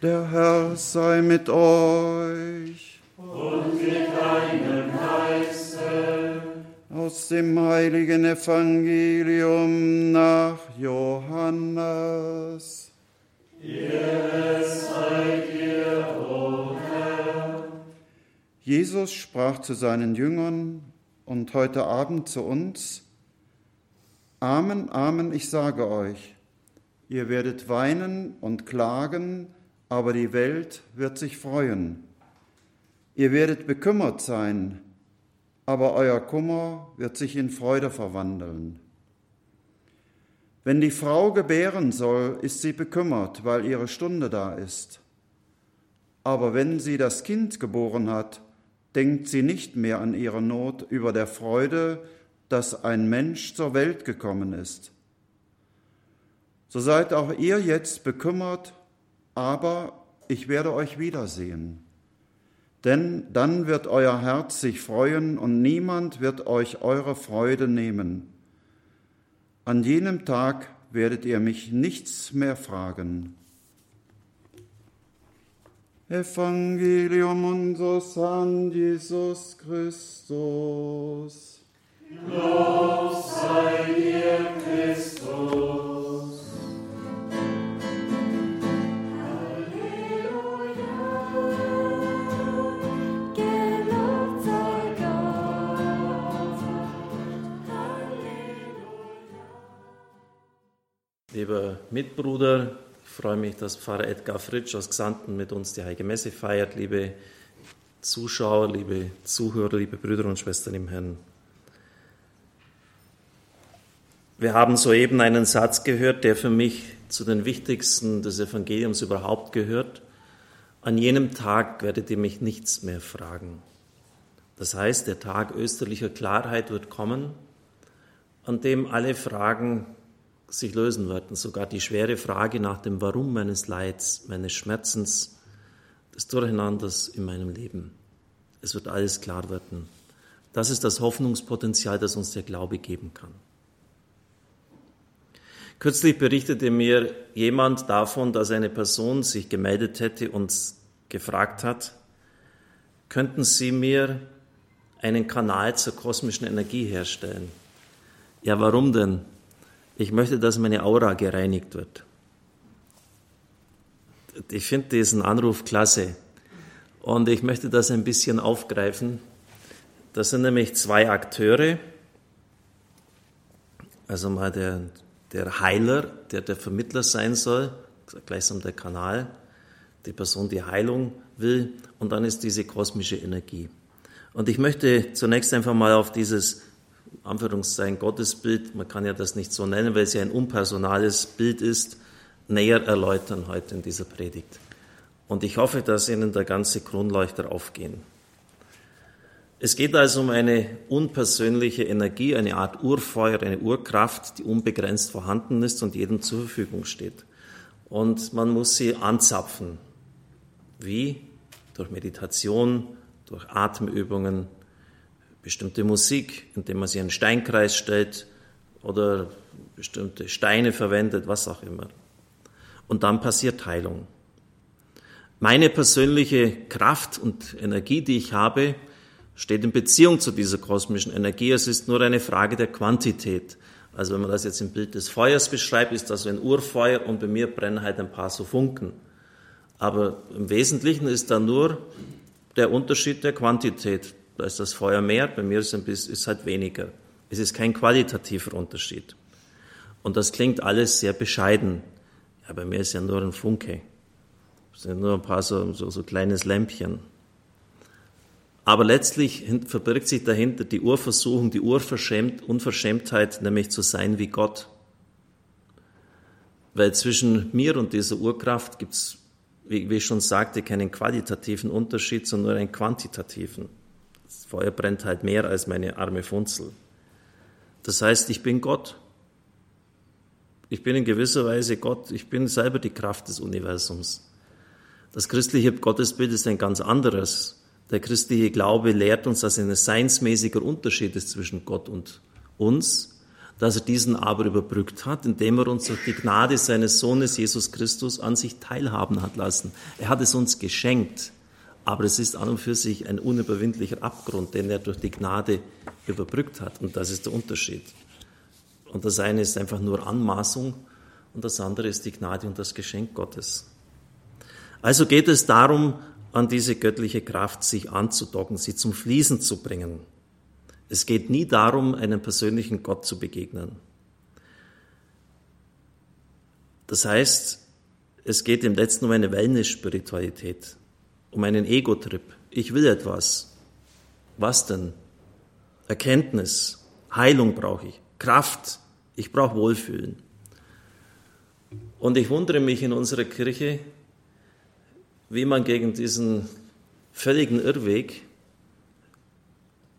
Der Herr sei mit euch. Und mit deinem Geiste. Aus dem heiligen Evangelium nach Johannes. Ehre sei dir, o Herr. Jesus sprach zu seinen Jüngern und heute Abend zu uns, Amen, Amen, ich sage euch, ihr werdet weinen und klagen, aber die Welt wird sich freuen. Ihr werdet bekümmert sein, aber euer Kummer wird sich in Freude verwandeln. Wenn die Frau gebären soll, ist sie bekümmert, weil ihre Stunde da ist. Aber wenn sie das Kind geboren hat, denkt sie nicht mehr an ihre Not über der Freude, dass ein Mensch zur Welt gekommen ist. So seid auch ihr jetzt bekümmert, aber ich werde euch wiedersehen. Denn dann wird euer Herz sich freuen und niemand wird euch eure Freude nehmen. An jenem Tag werdet ihr mich nichts mehr fragen. Evangelium unseres Herrn Jesus Christus. Lob sei dir, Christus. Lieber Mitbruder, ich freue mich, dass Pfarrer Edgar Fritsch aus Xanten mit uns die Heilige Messe feiert. Liebe Zuschauer, liebe Zuhörer, liebe Brüder und Schwestern im Herrn. Wir haben soeben einen Satz gehört, der für mich zu den wichtigsten des Evangeliums überhaupt gehört. An jenem Tag werdet ihr mich nichts mehr fragen. Das heißt, der Tag österlicher Klarheit wird kommen, an dem alle Fragen sich lösen werden, sogar die schwere Frage nach dem Warum meines Leids, meines Schmerzens, des Durcheinanders in meinem Leben. Es wird alles klar werden. Das ist das Hoffnungspotenzial, das uns der Glaube geben kann. Kürzlich berichtete mir jemand davon, dass eine Person sich gemeldet hätte und gefragt hat, könnten Sie mir einen Kanal zur kosmischen Energie herstellen? Ja, warum denn? Ich möchte, dass meine Aura gereinigt wird. Ich finde diesen Anruf klasse und ich möchte das ein bisschen aufgreifen. Das sind nämlich zwei Akteure. Also mal der, der Heiler, der der Vermittler sein soll, gleichsam der Kanal, die Person, die Heilung will, und dann ist diese kosmische Energie. Und ich möchte zunächst einfach mal auf dieses Anführungszeichen Gottesbild, man kann ja das nicht so nennen, weil es ja ein unpersonales Bild ist, näher erläutern heute in dieser Predigt. Und ich hoffe, dass Ihnen der ganze Kronleuchter aufgehen. Es geht also um eine unpersönliche Energie, eine Art Urfeuer, eine Urkraft, die unbegrenzt vorhanden ist und jedem zur Verfügung steht. Und man muss sie anzapfen. Wie? Durch Meditation, durch Atemübungen, bestimmte Musik, indem man sie einen Steinkreis stellt oder bestimmte Steine verwendet, was auch immer. Und dann passiert Heilung. Meine persönliche Kraft und Energie, die ich habe, steht in Beziehung zu dieser kosmischen Energie. Es ist nur eine Frage der Quantität. Also wenn man das jetzt im Bild des Feuers beschreibt, ist das ein Urfeuer und bei mir brennen halt ein paar so Funken. Aber im Wesentlichen ist da nur der Unterschied der Quantität. Da ist das Feuer mehr, bei mir ist es halt weniger. Es ist kein qualitativer Unterschied. Und das klingt alles sehr bescheiden. Ja, bei mir ist ja nur ein Funke. Es sind nur ein paar so, so, so kleines Lämpchen. Aber letztlich verbirgt sich dahinter die Urversuchung, die Unverschämtheit, nämlich zu sein wie Gott. Weil zwischen mir und dieser Urkraft gibt es, wie ich schon sagte, keinen qualitativen Unterschied, sondern nur einen quantitativen. Das Feuer brennt halt mehr als meine arme Funzel. Das heißt, ich bin Gott. Ich bin in gewisser Weise Gott. Ich bin selber die Kraft des Universums. Das christliche Gottesbild ist ein ganz anderes. Der christliche Glaube lehrt uns, dass ein seinsmäßiger Unterschied ist zwischen Gott und uns, dass er diesen aber überbrückt hat, indem er uns durch die Gnade seines Sohnes Jesus Christus an sich teilhaben hat lassen. Er hat es uns geschenkt, aber es ist an und für sich ein unüberwindlicher Abgrund, den er durch die Gnade überbrückt hat. Und das ist der Unterschied. Und das eine ist einfach nur Anmaßung und das andere ist die Gnade und das Geschenk Gottes. Also geht es darum, an diese göttliche Kraft sich anzudocken, sie zum Fließen zu bringen. Es geht nie darum, einem persönlichen Gott zu begegnen. Das heißt, es geht im letzten um eine Wellness-Spiritualität, um einen Ego-Trip. Ich will etwas. Was denn? Erkenntnis, Heilung brauche ich, Kraft, ich brauche Wohlfühlen. Und ich wundere mich in unserer Kirche, wie man gegen diesen völligen Irrweg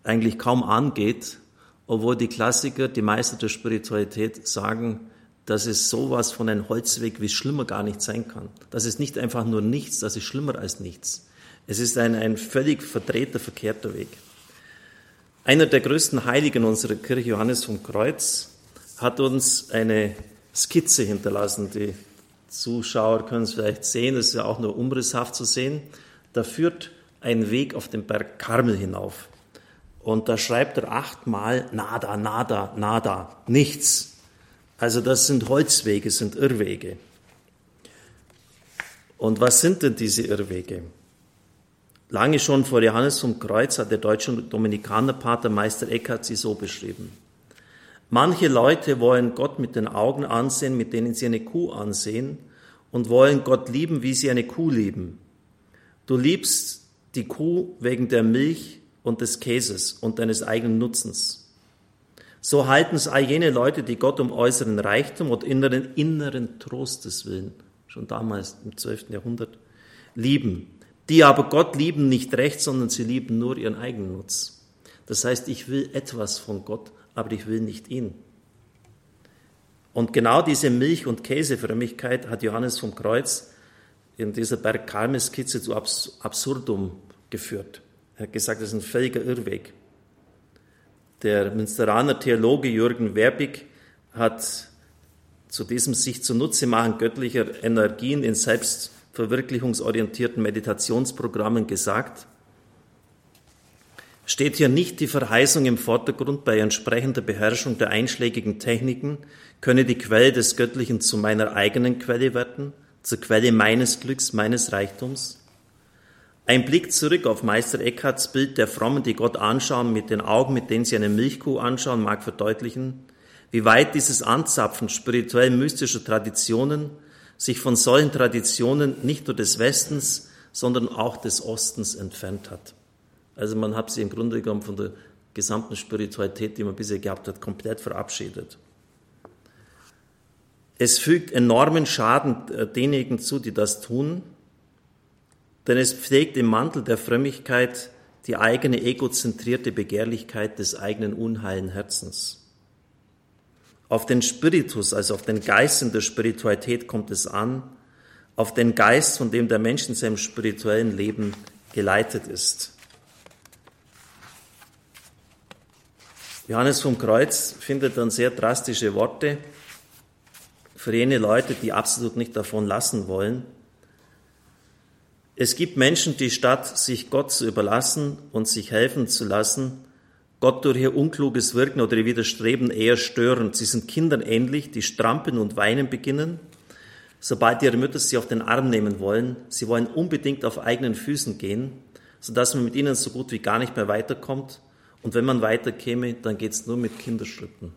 eigentlich kaum angeht, obwohl die Klassiker, die Meister der Spiritualität sagen, dass es sowas von einem Holzweg wie schlimmer gar nicht sein kann. Das ist nicht einfach nur nichts, das ist schlimmer als nichts. Es ist ein, ein völlig verdrehter, verkehrter Weg. Einer der größten Heiligen unserer Kirche, Johannes vom Kreuz, hat uns eine Skizze hinterlassen. Die Zuschauer können es vielleicht sehen, es ist ja auch nur umrisshaft zu sehen. Da führt ein Weg auf den Berg Karmel hinauf. Und da schreibt er achtmal nada, nada, nada, nichts. Also das sind Holzwege, sind Irrwege. Und was sind denn diese Irrwege? Lange schon vor Johannes vom Kreuz hat der deutsche Dominikanerpater Meister Eckhart sie so beschrieben. Manche Leute wollen Gott mit den Augen ansehen, mit denen sie eine Kuh ansehen, und wollen Gott lieben, wie sie eine Kuh lieben. Du liebst die Kuh wegen der Milch, und des Käses und deines eigenen Nutzens. So halten es all jene Leute, die Gott um äußeren Reichtum und inneren, inneren Trostes willen, schon damals im 12. Jahrhundert, lieben. Die aber Gott lieben nicht recht, sondern sie lieben nur ihren eigenen Nutz. Das heißt, ich will etwas von Gott, aber ich will nicht ihn. Und genau diese Milch- und Käsefrömmigkeit hat Johannes vom Kreuz in dieser Bergkalme-Skizze zu Absurdum geführt. Er hat gesagt, das ist ein völliger Irrweg. Der Münsteraner Theologe Jürgen Werbig hat zu diesem sich zunutze machen göttlicher Energien in selbstverwirklichungsorientierten Meditationsprogrammen gesagt, steht hier nicht die Verheißung im Vordergrund, bei entsprechender Beherrschung der einschlägigen Techniken könne die Quelle des Göttlichen zu meiner eigenen Quelle werden, zur Quelle meines Glücks, meines Reichtums? Ein Blick zurück auf Meister Eckharts Bild der Frommen, die Gott anschauen mit den Augen, mit denen sie eine Milchkuh anschauen, mag verdeutlichen, wie weit dieses Anzapfen spirituell mystischer Traditionen sich von solchen Traditionen nicht nur des Westens, sondern auch des Ostens entfernt hat. Also man hat sie im Grunde genommen von der gesamten Spiritualität, die man bisher gehabt hat, komplett verabschiedet. Es fügt enormen Schaden äh, denjenigen zu, die das tun, denn es pflegt im Mantel der Frömmigkeit die eigene egozentrierte Begehrlichkeit des eigenen unheilen Herzens. Auf den Spiritus, also auf den Geist in der Spiritualität kommt es an, auf den Geist, von dem der Mensch in seinem spirituellen Leben geleitet ist. Johannes vom Kreuz findet dann sehr drastische Worte für jene Leute, die absolut nicht davon lassen wollen. Es gibt Menschen, die statt sich Gott zu überlassen und sich helfen zu lassen, Gott durch ihr unkluges Wirken oder ihr Widerstreben eher stören. Sie sind Kindern ähnlich, die strampeln und weinen beginnen, sobald ihre Mütter sie auf den Arm nehmen wollen. Sie wollen unbedingt auf eigenen Füßen gehen, sodass man mit ihnen so gut wie gar nicht mehr weiterkommt. Und wenn man weiterkäme, dann geht es nur mit Kinderschritten.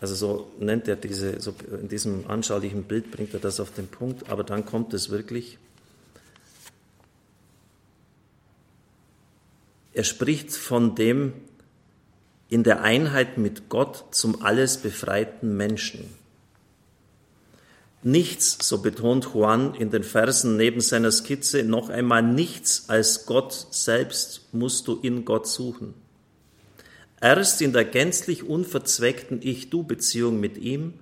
Also so nennt er diese, so in diesem anschaulichen Bild bringt er das auf den Punkt, aber dann kommt es wirklich Er spricht von dem in der Einheit mit Gott zum alles befreiten Menschen. Nichts, so betont Juan in den Versen neben seiner Skizze, noch einmal nichts als Gott selbst musst du in Gott suchen. Erst in der gänzlich unverzweckten Ich-Du-Beziehung mit ihm,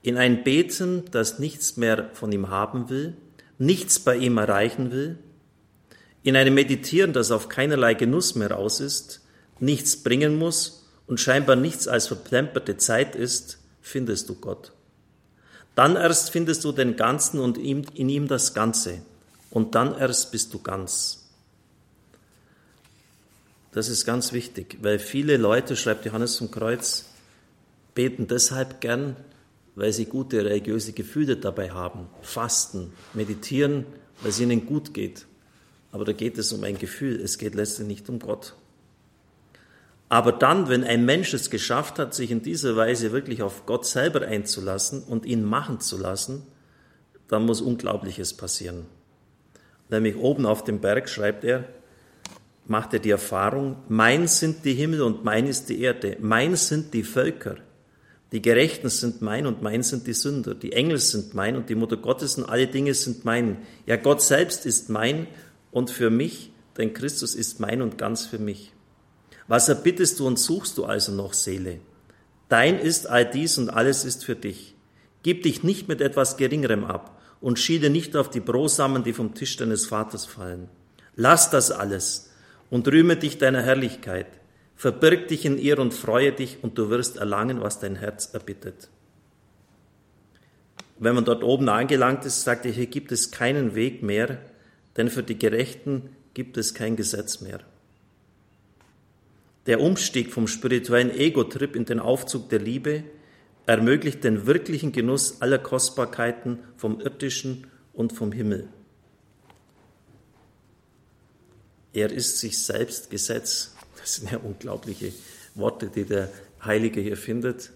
in ein Beten, das nichts mehr von ihm haben will, nichts bei ihm erreichen will, in einem Meditieren, das auf keinerlei Genuss mehr aus ist, nichts bringen muss und scheinbar nichts als verplemperte Zeit ist, findest du Gott. Dann erst findest du den Ganzen und in ihm das Ganze. Und dann erst bist du ganz. Das ist ganz wichtig, weil viele Leute, schreibt Johannes vom Kreuz, beten deshalb gern, weil sie gute religiöse Gefühle dabei haben, fasten, meditieren, weil es ihnen gut geht. Aber da geht es um ein Gefühl, es geht letztlich nicht um Gott. Aber dann, wenn ein Mensch es geschafft hat, sich in dieser Weise wirklich auf Gott selber einzulassen und ihn machen zu lassen, dann muss Unglaubliches passieren. Nämlich oben auf dem Berg schreibt er, macht er die Erfahrung, mein sind die Himmel und mein ist die Erde, mein sind die Völker, die Gerechten sind mein und mein sind die Sünder, die Engel sind mein und die Mutter Gottes und alle Dinge sind mein. Ja, Gott selbst ist mein und für mich, denn Christus ist mein und ganz für mich. Was erbittest du und suchst du also noch, Seele? Dein ist all dies und alles ist für dich. Gib dich nicht mit etwas Geringerem ab und schiele nicht auf die Brosamen, die vom Tisch deines Vaters fallen. Lass das alles und rühme dich deiner Herrlichkeit. Verbirg dich in ihr und freue dich und du wirst erlangen, was dein Herz erbittet. Wenn man dort oben angelangt ist, sagt er, hier gibt es keinen Weg mehr, denn für die Gerechten gibt es kein Gesetz mehr. Der Umstieg vom spirituellen Ego-Trip in den Aufzug der Liebe ermöglicht den wirklichen Genuss aller Kostbarkeiten vom irdischen und vom Himmel. Er ist sich selbst Gesetz. Das sind ja unglaubliche Worte, die der Heilige hier findet.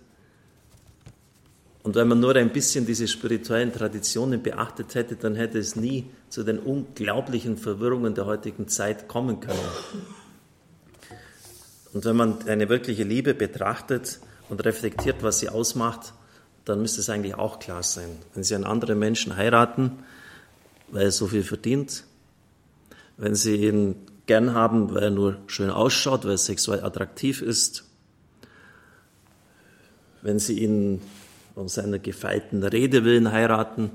Und wenn man nur ein bisschen diese spirituellen Traditionen beachtet hätte, dann hätte es nie zu den unglaublichen Verwirrungen der heutigen Zeit kommen können. Und wenn man eine wirkliche Liebe betrachtet und reflektiert, was sie ausmacht, dann müsste es eigentlich auch klar sein. Wenn Sie einen anderen Menschen heiraten, weil er so viel verdient, wenn Sie ihn gern haben, weil er nur schön ausschaut, weil er sexuell attraktiv ist, wenn Sie ihn um seiner gefeilten Rede willen heiraten,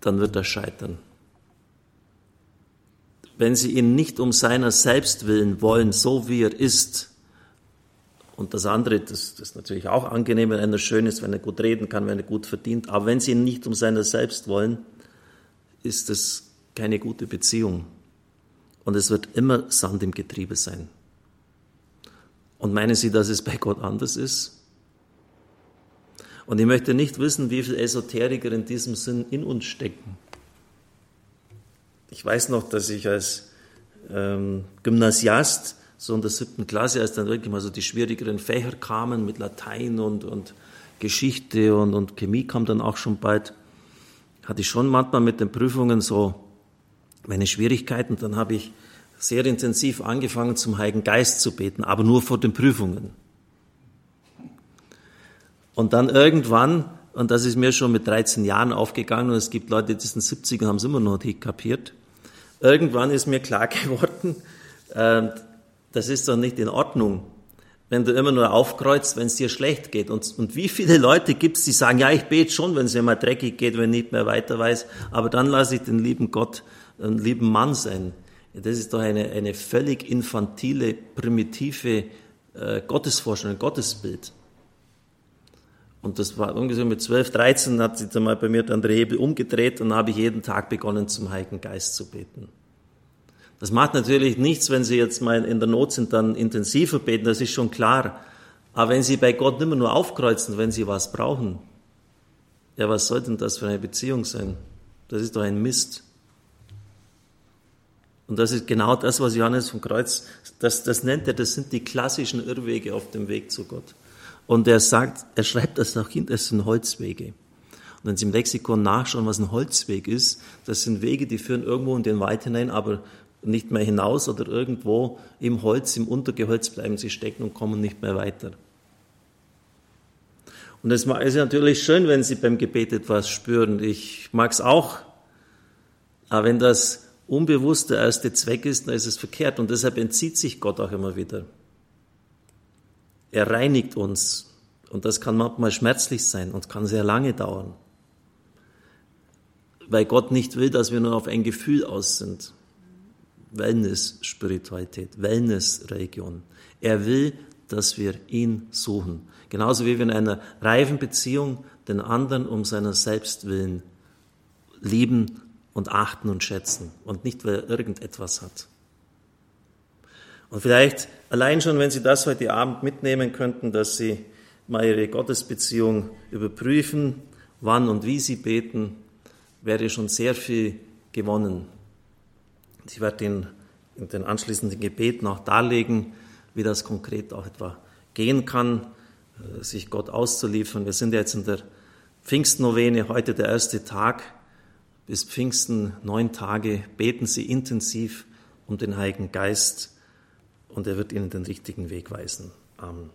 dann wird er scheitern. Wenn Sie ihn nicht um seiner selbst willen wollen, so wie er ist, und das andere, das, das ist natürlich auch angenehm, wenn einer schön ist, wenn er gut reden kann, wenn er gut verdient. Aber wenn Sie ihn nicht um seiner selbst wollen, ist das keine gute Beziehung. Und es wird immer Sand im Getriebe sein. Und meinen Sie, dass es bei Gott anders ist? Und ich möchte nicht wissen, wie viele Esoteriker in diesem Sinn in uns stecken. Ich weiß noch, dass ich als ähm, Gymnasiast, so in der siebten Klasse, als dann wirklich mal so die schwierigeren Fächer kamen mit Latein und, und Geschichte und, und Chemie kam dann auch schon bald, hatte ich schon manchmal mit den Prüfungen so meine Schwierigkeiten. Dann habe ich sehr intensiv angefangen, zum Heiligen Geist zu beten, aber nur vor den Prüfungen. Und dann irgendwann, und das ist mir schon mit 13 Jahren aufgegangen, und es gibt Leute, die sind 70 und haben es immer noch nicht kapiert, irgendwann ist mir klar geworden, äh, das ist doch nicht in Ordnung, wenn du immer nur aufkreuzt, wenn es dir schlecht geht. Und, und wie viele Leute gibt es, die sagen, ja, ich bete schon, wenn es mir mal dreckig geht, wenn ich nicht mehr weiter weiß, aber dann lasse ich den lieben Gott, einen lieben Mann sein. Das ist doch eine, eine völlig infantile, primitive äh, Gottesvorstellung, Gottesbild. Und das war ungefähr mit 12, 13 hat sich dann mal bei mir dann der Hebel umgedreht und habe ich jeden Tag begonnen, zum Heiligen Geist zu beten. Das macht natürlich nichts, wenn Sie jetzt mal in der Not sind, dann intensiver beten, das ist schon klar. Aber wenn Sie bei Gott nicht mehr nur aufkreuzen, wenn Sie was brauchen, ja, was soll denn das für eine Beziehung sein? Das ist doch ein Mist. Und das ist genau das, was Johannes vom Kreuz, das, das nennt er, das sind die klassischen Irrwege auf dem Weg zu Gott. Und er sagt, er schreibt das auch hin, das sind Holzwege. Und wenn Sie im Lexikon nachschauen, was ein Holzweg ist, das sind Wege, die führen irgendwo in den Wald hinein, aber nicht mehr hinaus oder irgendwo im Holz, im Untergehölz bleiben sie stecken und kommen nicht mehr weiter. Und es ist natürlich schön, wenn Sie beim Gebet etwas spüren. Ich mag es auch. Aber wenn das unbewusst der erste Zweck ist, dann ist es verkehrt. Und deshalb entzieht sich Gott auch immer wieder. Er reinigt uns. Und das kann manchmal schmerzlich sein und kann sehr lange dauern. Weil Gott nicht will, dass wir nur auf ein Gefühl aus sind. Wellness-Spiritualität, Wellness-Religion. Er will, dass wir ihn suchen. Genauso wie wir in einer reifen Beziehung den anderen um seiner selbst willen lieben und achten und schätzen und nicht, weil er irgendetwas hat. Und vielleicht allein schon, wenn Sie das heute Abend mitnehmen könnten, dass Sie mal Ihre Gottesbeziehung überprüfen, wann und wie Sie beten, wäre schon sehr viel gewonnen. Ich werde Ihnen in den anschließenden Gebeten auch darlegen, wie das konkret auch etwa gehen kann, äh, sich Gott auszuliefern. Wir sind jetzt in der Pfingstnovene, heute der erste Tag. Bis Pfingsten neun Tage beten Sie intensiv um den Heiligen Geist und er wird Ihnen den richtigen Weg weisen. Amen.